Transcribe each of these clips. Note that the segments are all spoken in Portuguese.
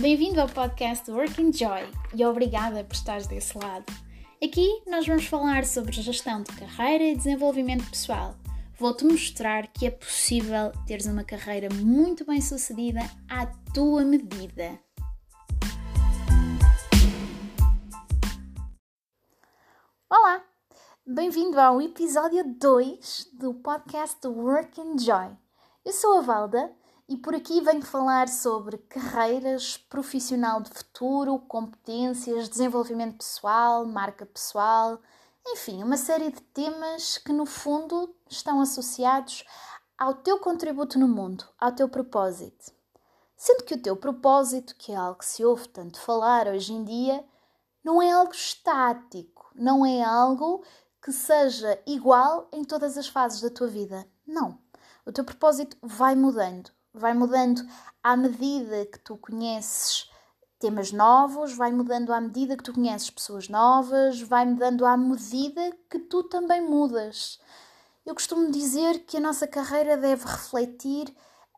Bem-vindo ao podcast Working Joy e obrigada por estares desse lado. Aqui nós vamos falar sobre gestão de carreira e desenvolvimento pessoal. Vou-te mostrar que é possível teres uma carreira muito bem sucedida à tua medida. Olá! Bem-vindo ao episódio 2 do podcast Working Joy. Eu sou a Valda e por aqui venho falar sobre carreiras, profissional de futuro, competências, desenvolvimento pessoal, marca pessoal, enfim, uma série de temas que no fundo estão associados ao teu contributo no mundo, ao teu propósito. Sendo que o teu propósito, que é algo que se ouve tanto falar hoje em dia, não é algo estático, não é algo que seja igual em todas as fases da tua vida. Não. O teu propósito vai mudando, vai mudando à medida que tu conheces temas novos, vai mudando à medida que tu conheces pessoas novas, vai mudando à medida que tu também mudas. Eu costumo dizer que a nossa carreira deve refletir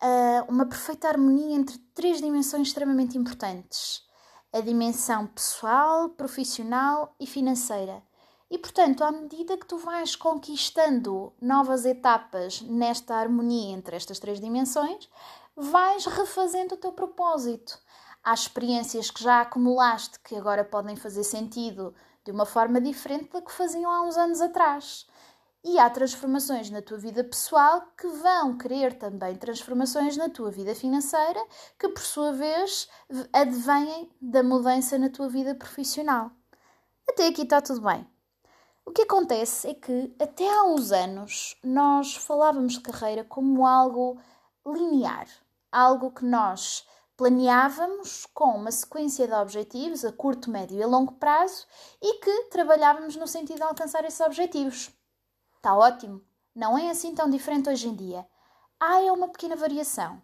uh, uma perfeita harmonia entre três dimensões extremamente importantes: a dimensão pessoal, profissional e financeira. E portanto, à medida que tu vais conquistando novas etapas nesta harmonia entre estas três dimensões, vais refazendo o teu propósito. Há experiências que já acumulaste que agora podem fazer sentido de uma forma diferente da que faziam há uns anos atrás. E há transformações na tua vida pessoal que vão querer também transformações na tua vida financeira, que por sua vez advêm da mudança na tua vida profissional. Até aqui está tudo bem. O que acontece é que até há uns anos nós falávamos de carreira como algo linear, algo que nós planeávamos com uma sequência de objetivos a curto, médio e longo prazo e que trabalhávamos no sentido de alcançar esses objetivos. Está ótimo, não é assim tão diferente hoje em dia. Há é uma pequena variação.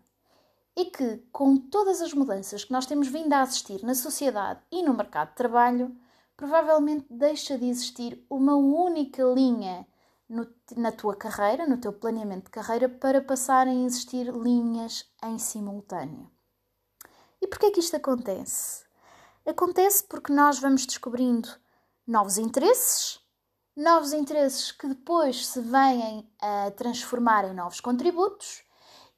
E que, com todas as mudanças que nós temos vindo a assistir na sociedade e no mercado de trabalho, provavelmente deixa de existir uma única linha no, na tua carreira, no teu planeamento de carreira, para passarem a existir linhas em simultâneo. E porquê que isto acontece? Acontece porque nós vamos descobrindo novos interesses, novos interesses que depois se vêm a transformar em novos contributos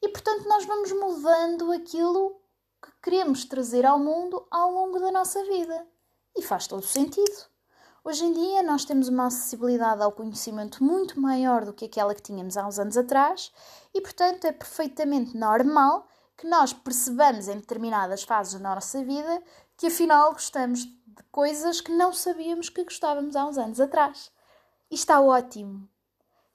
e, portanto, nós vamos mudando aquilo que queremos trazer ao mundo ao longo da nossa vida. E faz todo sentido. Hoje em dia nós temos uma acessibilidade ao conhecimento muito maior do que aquela que tínhamos há uns anos atrás e, portanto, é perfeitamente normal que nós percebamos em determinadas fases da nossa vida que afinal gostamos de coisas que não sabíamos que gostávamos há uns anos atrás. E está ótimo.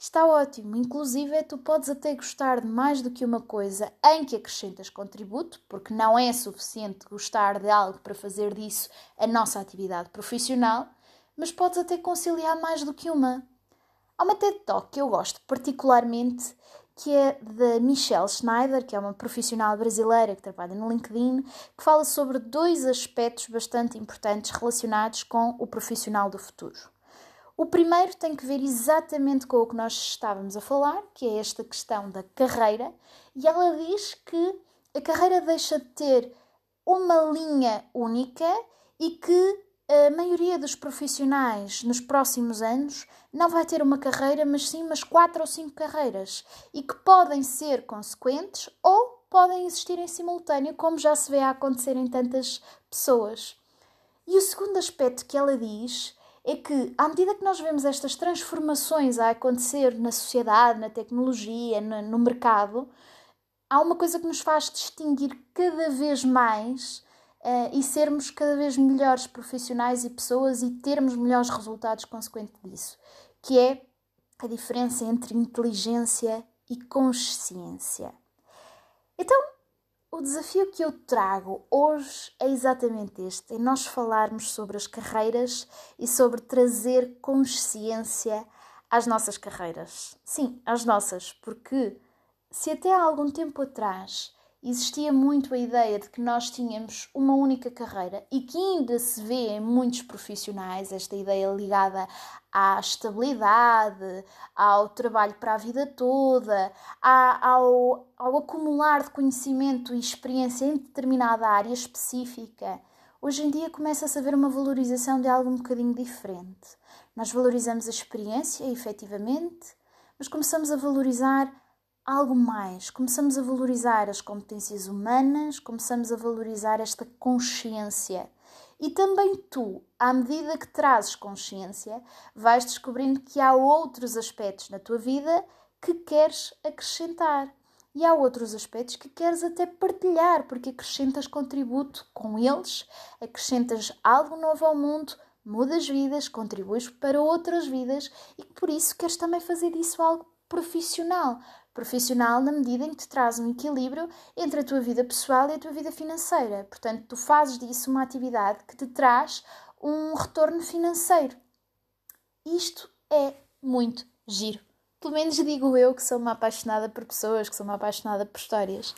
Está ótimo. Inclusive, tu podes até gostar de mais do que uma coisa em que acrescentas contributo, porque não é suficiente gostar de algo para fazer disso a nossa atividade profissional, mas podes até conciliar mais do que uma. Há uma TED Talk que eu gosto particularmente, que é da Michelle Schneider, que é uma profissional brasileira que trabalha no LinkedIn, que fala sobre dois aspectos bastante importantes relacionados com o profissional do futuro. O primeiro tem que ver exatamente com o que nós estávamos a falar, que é esta questão da carreira, e ela diz que a carreira deixa de ter uma linha única e que a maioria dos profissionais nos próximos anos não vai ter uma carreira, mas sim umas quatro ou cinco carreiras e que podem ser consequentes ou podem existir em simultâneo, como já se vê a acontecer em tantas pessoas. E o segundo aspecto que ela diz é que, à medida que nós vemos estas transformações a acontecer na sociedade, na tecnologia, no, mercado, há uma coisa que nos faz distinguir cada vez mais uh, e sermos cada vez melhores profissionais e pessoas e termos melhores resultados consequente disso, que é a diferença entre inteligência e consciência. Então, o desafio que eu trago hoje é exatamente este: é nós falarmos sobre as carreiras e sobre trazer consciência às nossas carreiras. Sim, às nossas, porque se até há algum tempo atrás existia muito a ideia de que nós tínhamos uma única carreira e que ainda se vê em muitos profissionais esta ideia ligada à estabilidade, ao trabalho para a vida toda, ao, ao acumular de conhecimento e experiência em determinada área específica. Hoje em dia começa-se a haver uma valorização de algo um bocadinho diferente. Nós valorizamos a experiência, efetivamente, mas começamos a valorizar algo mais. Começamos a valorizar as competências humanas, começamos a valorizar esta consciência. E também tu, à medida que trazes consciência, vais descobrindo que há outros aspectos na tua vida que queres acrescentar. E há outros aspectos que queres até partilhar, porque acrescentas contributo com eles, acrescentas algo novo ao mundo, mudas vidas, contribuis para outras vidas e por isso queres também fazer disso algo profissional profissional na medida em que te traz um equilíbrio entre a tua vida pessoal e a tua vida financeira. Portanto, tu fazes disso uma atividade que te traz um retorno financeiro. Isto é muito giro. Pelo menos digo eu que sou uma apaixonada por pessoas, que sou uma apaixonada por histórias.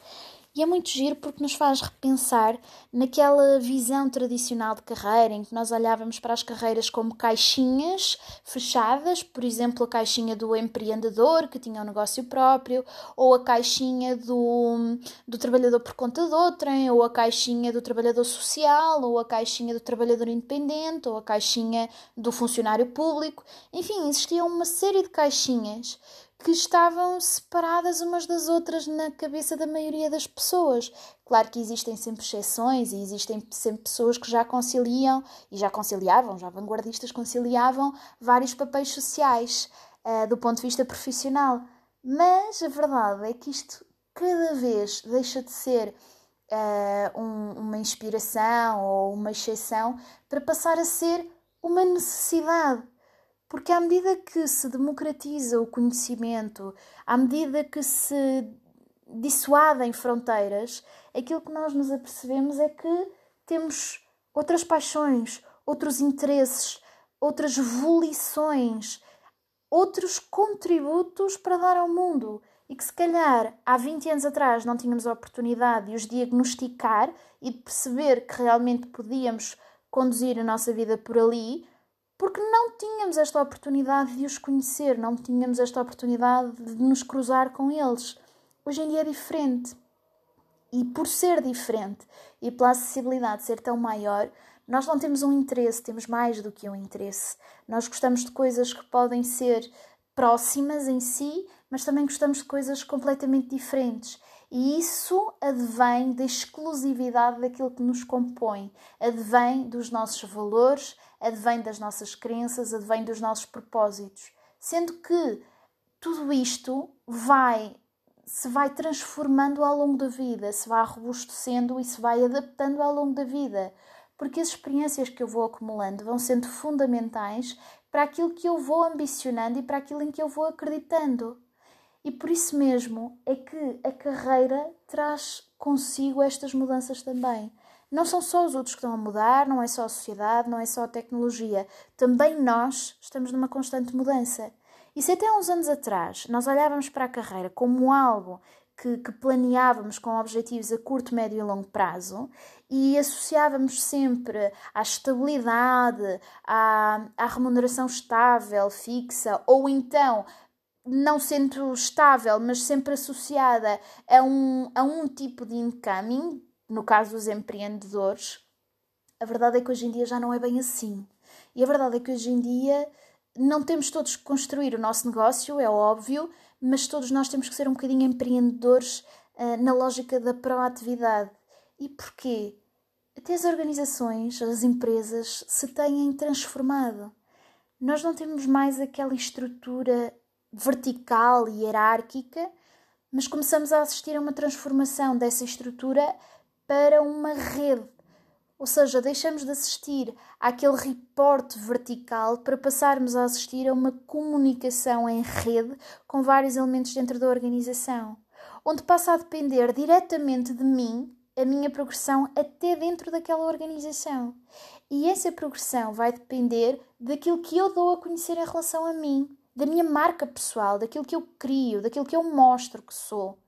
E é muito giro porque nos faz repensar naquela visão tradicional de carreira, em que nós olhávamos para as carreiras como caixinhas fechadas, por exemplo, a caixinha do empreendedor que tinha um negócio próprio, ou a caixinha do, do trabalhador por conta de outrem, ou a caixinha do trabalhador social, ou a caixinha do trabalhador independente, ou a caixinha do funcionário público. Enfim, existia uma série de caixinhas que estavam separadas umas das outras na cabeça da maioria das pessoas. Claro que existem sempre exceções e existem sempre pessoas que já conciliam e já conciliavam, já vanguardistas conciliavam vários papéis sociais uh, do ponto de vista profissional. Mas a verdade é que isto cada vez deixa de ser uh, um, uma inspiração ou uma exceção para passar a ser uma necessidade porque à medida que se democratiza o conhecimento, à medida que se dissuadem fronteiras, aquilo que nós nos apercebemos é que temos outras paixões, outros interesses, outras volições, outros contributos para dar ao mundo. E que se calhar há 20 anos atrás não tínhamos a oportunidade de os diagnosticar e de perceber que realmente podíamos conduzir a nossa vida por ali, porque não tínhamos esta oportunidade de os conhecer, não tínhamos esta oportunidade de nos cruzar com eles. Hoje em dia é diferente. E por ser diferente e pela acessibilidade ser tão maior, nós não temos um interesse, temos mais do que um interesse. Nós gostamos de coisas que podem ser próximas em si, mas também gostamos de coisas completamente diferentes. E isso advém da exclusividade daquilo que nos compõe, advém dos nossos valores, advém das nossas crenças, advém dos nossos propósitos. Sendo que tudo isto vai se vai transformando ao longo da vida, se vai robustecendo e se vai adaptando ao longo da vida, porque as experiências que eu vou acumulando vão sendo fundamentais para aquilo que eu vou ambicionando e para aquilo em que eu vou acreditando. E por isso mesmo é que a carreira traz consigo estas mudanças também. Não são só os outros que estão a mudar, não é só a sociedade, não é só a tecnologia. Também nós estamos numa constante mudança. E se até uns anos atrás nós olhávamos para a carreira como algo que, que, planeávamos com objetivos a curto, médio e longo prazo e associávamos sempre à estabilidade, à, à remuneração estável, fixa, ou então não sendo estável, mas sempre associada a um, a um tipo de incoming, no caso dos empreendedores, a verdade é que hoje em dia já não é bem assim. E a verdade é que hoje em dia não temos todos que construir o nosso negócio, é óbvio, mas todos nós temos que ser um bocadinho empreendedores uh, na lógica da proatividade. E porquê? Até as organizações, as empresas se têm transformado. Nós não temos mais aquela estrutura vertical e hierárquica, mas começamos a assistir a uma transformação dessa estrutura para uma rede. Ou seja, deixamos de assistir àquele reporte vertical para passarmos a assistir a uma comunicação em rede com vários elementos dentro da organização, onde passa a depender diretamente de mim a minha progressão até dentro daquela organização. E essa progressão vai depender daquilo que eu dou a conhecer em relação a mim, da minha marca pessoal, daquilo que eu crio, daquilo que eu mostro que sou.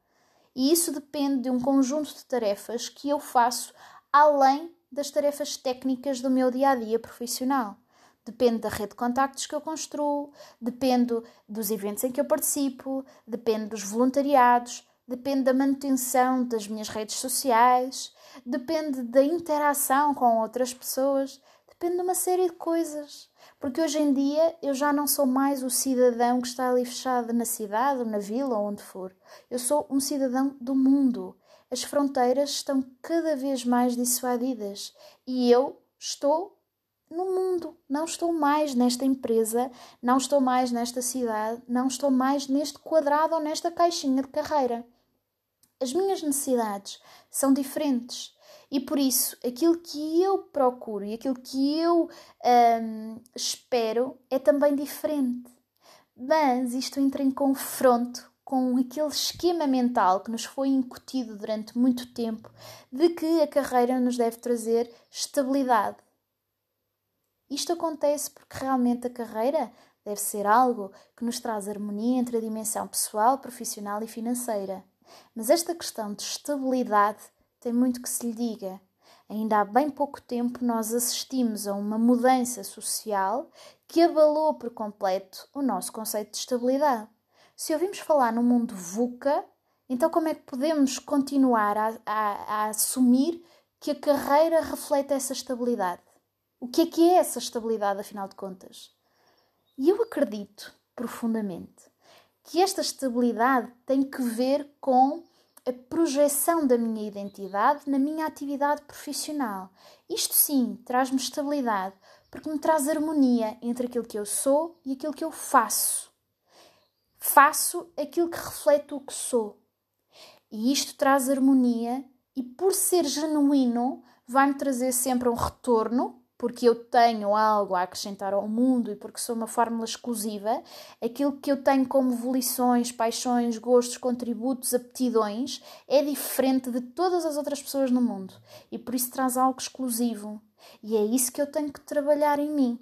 E isso depende de um conjunto de tarefas que eu faço além das tarefas técnicas do meu dia a dia profissional. Depende da rede de contactos que eu construo, depende dos eventos em que eu participo, depende dos voluntariados, depende da manutenção das minhas redes sociais, depende da interação com outras pessoas, depende de uma série de coisas. Porque hoje em dia eu já não sou mais o cidadão que está ali fechado na cidade, ou na vila, ou onde for. Eu sou um cidadão do mundo. As fronteiras estão cada vez mais dissuadidas e eu estou no mundo. Não estou mais nesta empresa, não estou mais nesta cidade, não estou mais neste quadrado ou nesta caixinha de carreira. As minhas necessidades são diferentes e por isso aquilo que eu procuro e aquilo que eu hum, espero é também diferente. Mas isto entra em confronto com aquele esquema mental que nos foi incutido durante muito tempo de que a carreira nos deve trazer estabilidade. Isto acontece porque realmente a carreira deve ser algo que nos traz harmonia entre a dimensão pessoal, profissional e financeira. Mas esta questão de estabilidade tem muito que se lhe diga. Ainda há bem pouco tempo nós assistimos a uma mudança social que abalou por completo o nosso conceito de estabilidade. Se ouvimos falar no mundo VUCA, então como é que podemos continuar a, a, a assumir que a carreira reflete essa estabilidade? O que é que é essa estabilidade, afinal de contas? E eu acredito profundamente que esta estabilidade tem que ver com a projeção da minha identidade na minha atividade profissional. Isto sim traz-me estabilidade, porque me traz harmonia entre aquilo que eu sou e aquilo que eu faço. Faço aquilo que reflete o que sou. E isto traz harmonia, e por ser genuíno, vai-me trazer sempre um retorno porque eu tenho algo a acrescentar ao mundo e porque sou uma fórmula exclusiva, aquilo que eu tenho como volições, paixões, gostos, contributos, aptidões é diferente de todas as outras pessoas no mundo e por isso traz algo exclusivo. E é isso que eu tenho que trabalhar em mim.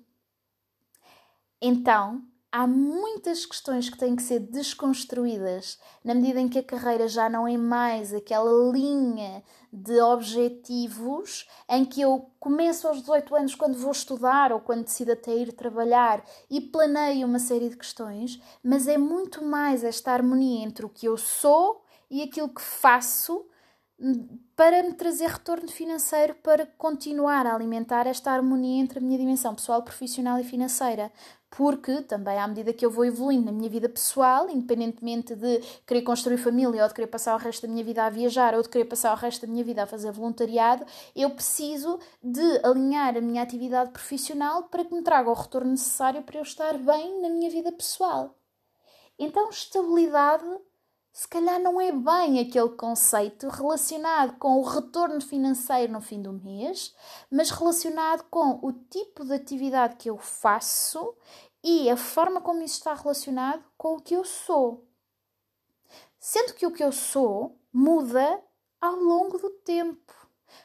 Então, há muitas questões que têm que ser desconstruídas na medida em que a carreira já não é mais aquela linha de objetivos em que eu começo aos 18 anos quando vou estudar ou quando decido até ir trabalhar e planeio uma série de questões, mas é muito mais esta harmonia entre o que eu sou e aquilo que faço para me trazer retorno financeiro para continuar a alimentar esta harmonia entre a minha dimensão pessoal, profissional e financeira porque também à medida que eu vou evoluindo na minha vida pessoal, independentemente de querer construir família ou de querer passar o resto da minha vida a viajar ou de querer passar o resto da minha vida a fazer voluntariado, eu preciso de alinhar a minha atividade profissional para que me traga o retorno necessário para eu estar bem na minha vida pessoal. Então, estabilidade se calhar não é bem aquele conceito relacionado com o retorno financeiro no fim do mês, mas relacionado com o tipo de atividade que eu faço e a forma como isso está relacionado com o que eu sou. Sendo que o que eu sou muda ao longo do tempo.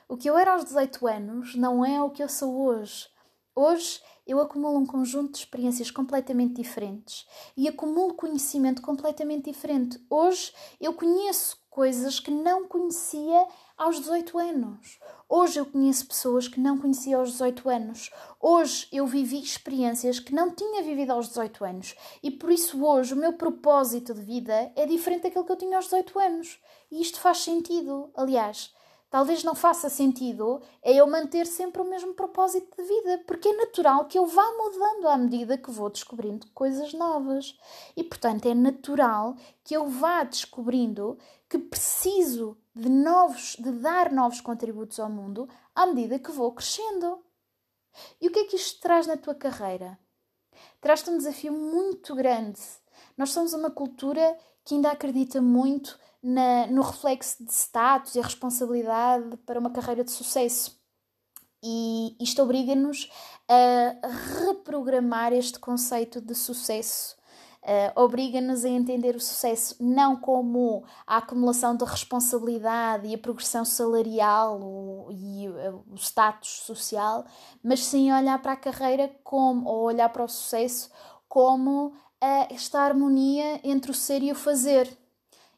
O que eu era aos 18 anos não é o que eu sou hoje. Hoje eu acumulo um conjunto de experiências completamente diferentes e acumulo conhecimento completamente diferente. Hoje eu conheço coisas que não conhecia aos 18 anos. Hoje eu conheço pessoas que não conhecia aos 18 anos. Hoje eu vivi experiências que não tinha vivido aos 18 anos. E por isso hoje o meu propósito de vida é diferente daquele que eu tinha aos 18 anos. E isto faz sentido. Aliás, talvez não faça sentido é eu manter sempre o mesmo propósito de vida, porque é natural que eu vá mudando à medida que vou descobrindo coisas novas. E portanto é natural que eu vá descobrindo que preciso de novos, de dar novos contributos ao mundo à medida que vou crescendo. E o que é que isto traz na tua carreira? Traz-te um desafio muito grande. Nós somos uma cultura que ainda acredita muito na, no reflexo de status e responsabilidade para uma carreira de sucesso. E isto obriga-nos a reprogramar este conceito de sucesso. Uh, obriga-nos a entender o sucesso não como a acumulação de responsabilidade e a progressão salarial o, e o, o status social, mas sim olhar para a carreira como, ou olhar para o sucesso como uh, esta harmonia entre o ser e o fazer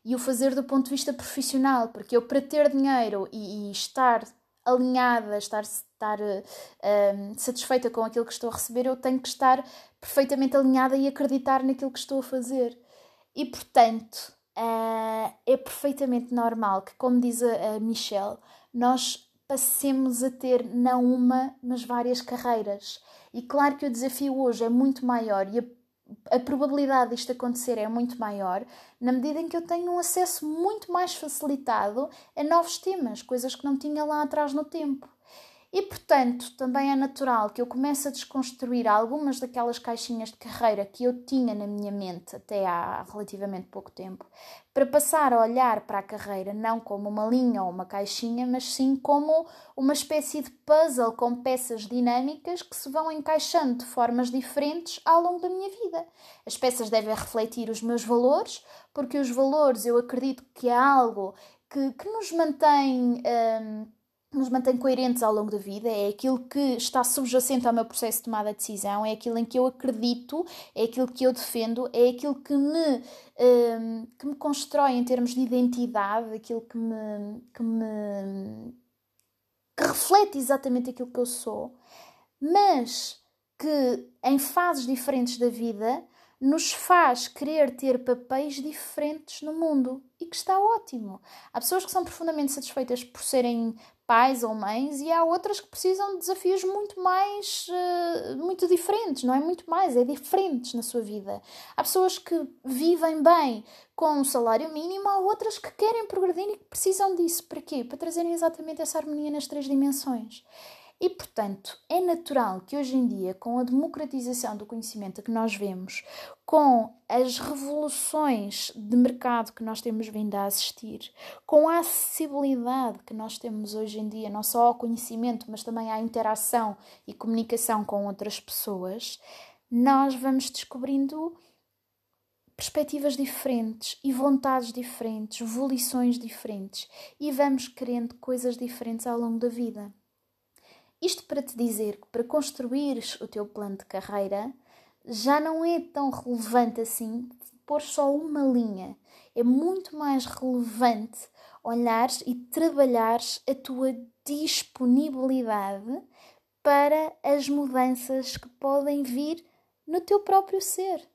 e o fazer do ponto de vista profissional, porque eu, para ter dinheiro e, e estar alinhada, estar, estar uh, satisfeita com aquilo que estou a receber, eu tenho que estar perfeitamente alinhada e acreditar naquilo que estou a fazer. E portanto, uh, é perfeitamente normal que, como diz a, a Michelle, nós passemos a ter não uma, mas várias carreiras. E claro que o desafio hoje é muito maior e a a probabilidade disto acontecer é muito maior na medida em que eu tenho um acesso muito mais facilitado a novos temas, coisas que não tinha lá atrás no tempo. E, portanto, também é natural que eu comece a desconstruir algumas daquelas caixinhas de carreira que eu tinha na minha mente até há relativamente pouco tempo, para passar a olhar para a carreira não como uma linha ou uma caixinha, mas sim como uma espécie de puzzle com peças dinâmicas que se vão encaixando de formas diferentes ao longo da minha vida. As peças devem refletir os meus valores, porque os valores eu acredito que é algo que, que nos mantém. Hum, nos mantém coerentes ao longo da vida, é aquilo que está subjacente ao meu processo de tomada de decisão, é aquilo em que eu acredito, é aquilo que eu defendo, é aquilo que me, um, que me constrói em termos de identidade, aquilo que me, que me que reflete exatamente aquilo que eu sou, mas que em fases diferentes da vida nos faz querer ter papéis diferentes no mundo e que está ótimo. Há pessoas que são profundamente satisfeitas por serem pais ou mães e há outras que precisam de desafios muito mais uh, muito diferentes, não é muito mais, é diferentes na sua vida. Há pessoas que vivem bem com um salário mínimo, há outras que querem progredir e que precisam disso. Para quê? Para trazerem exatamente essa harmonia nas três dimensões. E, portanto, é natural que hoje em dia, com a democratização do conhecimento que nós vemos, com as revoluções de mercado que nós temos vindo a assistir, com a acessibilidade que nós temos hoje em dia, não só ao conhecimento, mas também à interação e comunicação com outras pessoas, nós vamos descobrindo perspectivas diferentes e vontades diferentes, volições diferentes e vamos querendo coisas diferentes ao longo da vida. Isto para te dizer que para construires o teu plano de carreira já não é tão relevante assim pôr só uma linha. É muito mais relevante olhares e trabalhares a tua disponibilidade para as mudanças que podem vir no teu próprio ser.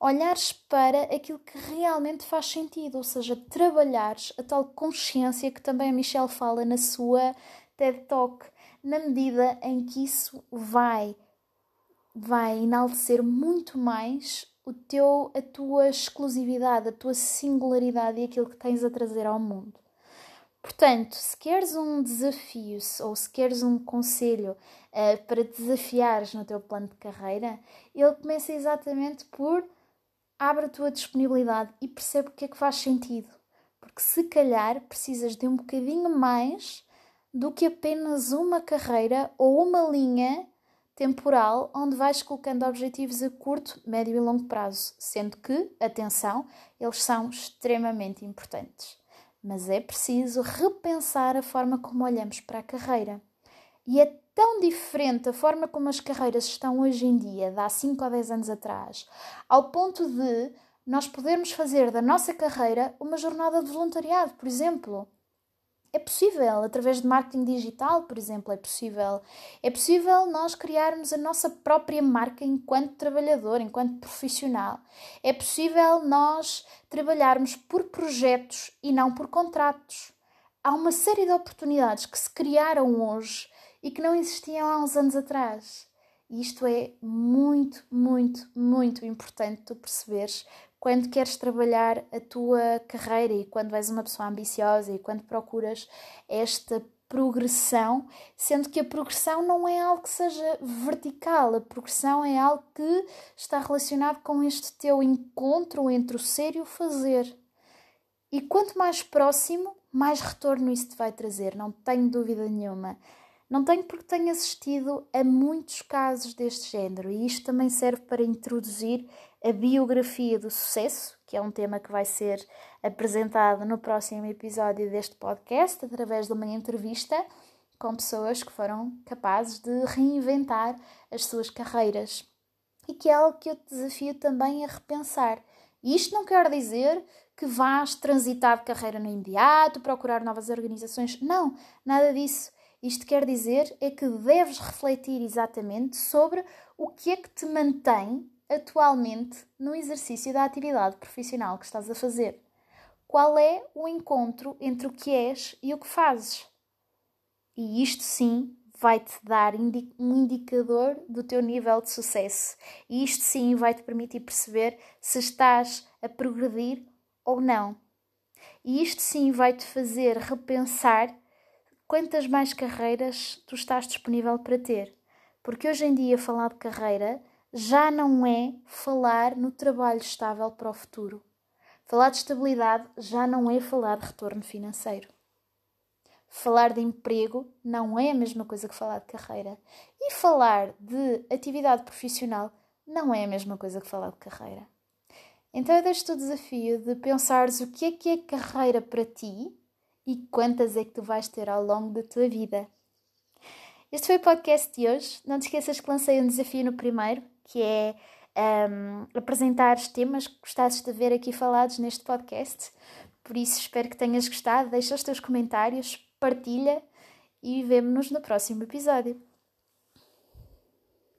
Olhares para aquilo que realmente faz sentido, ou seja, trabalhares a tal consciência que também a Michelle fala na sua TED Talk na medida em que isso vai vai enaltecer muito mais o teu a tua exclusividade, a tua singularidade e aquilo que tens a trazer ao mundo. Portanto, se queres um desafio ou se queres um conselho uh, para desafiares no teu plano de carreira, ele começa exatamente por abre a tua disponibilidade e percebe o que é que faz sentido. Porque se calhar precisas de um bocadinho mais do que apenas uma carreira ou uma linha temporal onde vais colocando objetivos a curto, médio e longo prazo, sendo que, atenção, eles são extremamente importantes. Mas é preciso repensar a forma como olhamos para a carreira. E é tão diferente a forma como as carreiras estão hoje em dia, de há 5 ou 10 anos atrás, ao ponto de nós podermos fazer da nossa carreira uma jornada de voluntariado, por exemplo. É possível, através de marketing digital, por exemplo, é possível. É possível nós criarmos a nossa própria marca enquanto trabalhador, enquanto profissional. É possível nós trabalharmos por projetos e não por contratos. Há uma série de oportunidades que se criaram hoje e que não existiam há uns anos atrás. E isto é muito, muito, muito importante tu perceberes quando queres trabalhar a tua carreira e quando és uma pessoa ambiciosa e quando procuras esta progressão, sendo que a progressão não é algo que seja vertical, a progressão é algo que está relacionado com este teu encontro entre o ser e o fazer. E quanto mais próximo, mais retorno isso te vai trazer, não tenho dúvida nenhuma. Não tenho porque tenho assistido a muitos casos deste género e isto também serve para introduzir a biografia do sucesso, que é um tema que vai ser apresentado no próximo episódio deste podcast, através de uma entrevista com pessoas que foram capazes de reinventar as suas carreiras. E que é algo que eu te desafio também a repensar. E isto não quer dizer que vás transitar de carreira no imediato, procurar novas organizações. Não, nada disso. Isto quer dizer é que deves refletir exatamente sobre o que é que te mantém atualmente no exercício da atividade profissional que estás a fazer. Qual é o encontro entre o que és e o que fazes? E isto sim vai-te dar um indicador do teu nível de sucesso. E isto sim vai te permitir perceber se estás a progredir ou não. E isto sim vai te fazer repensar quantas mais carreiras tu estás disponível para ter. Porque hoje em dia falar de carreira já não é falar no trabalho estável para o futuro. Falar de estabilidade já não é falar de retorno financeiro. Falar de emprego não é a mesma coisa que falar de carreira. E falar de atividade profissional não é a mesma coisa que falar de carreira. Então eu deixo-te o desafio de pensares o que é que é carreira para ti e quantas é que tu vais ter ao longo da tua vida. Este foi o podcast de hoje. Não te esqueças que lancei um desafio no primeiro, que é um, apresentar temas que gostasses de ver aqui falados neste podcast. Por isso, espero que tenhas gostado. Deixa os teus comentários, partilha e vemo-nos no próximo episódio.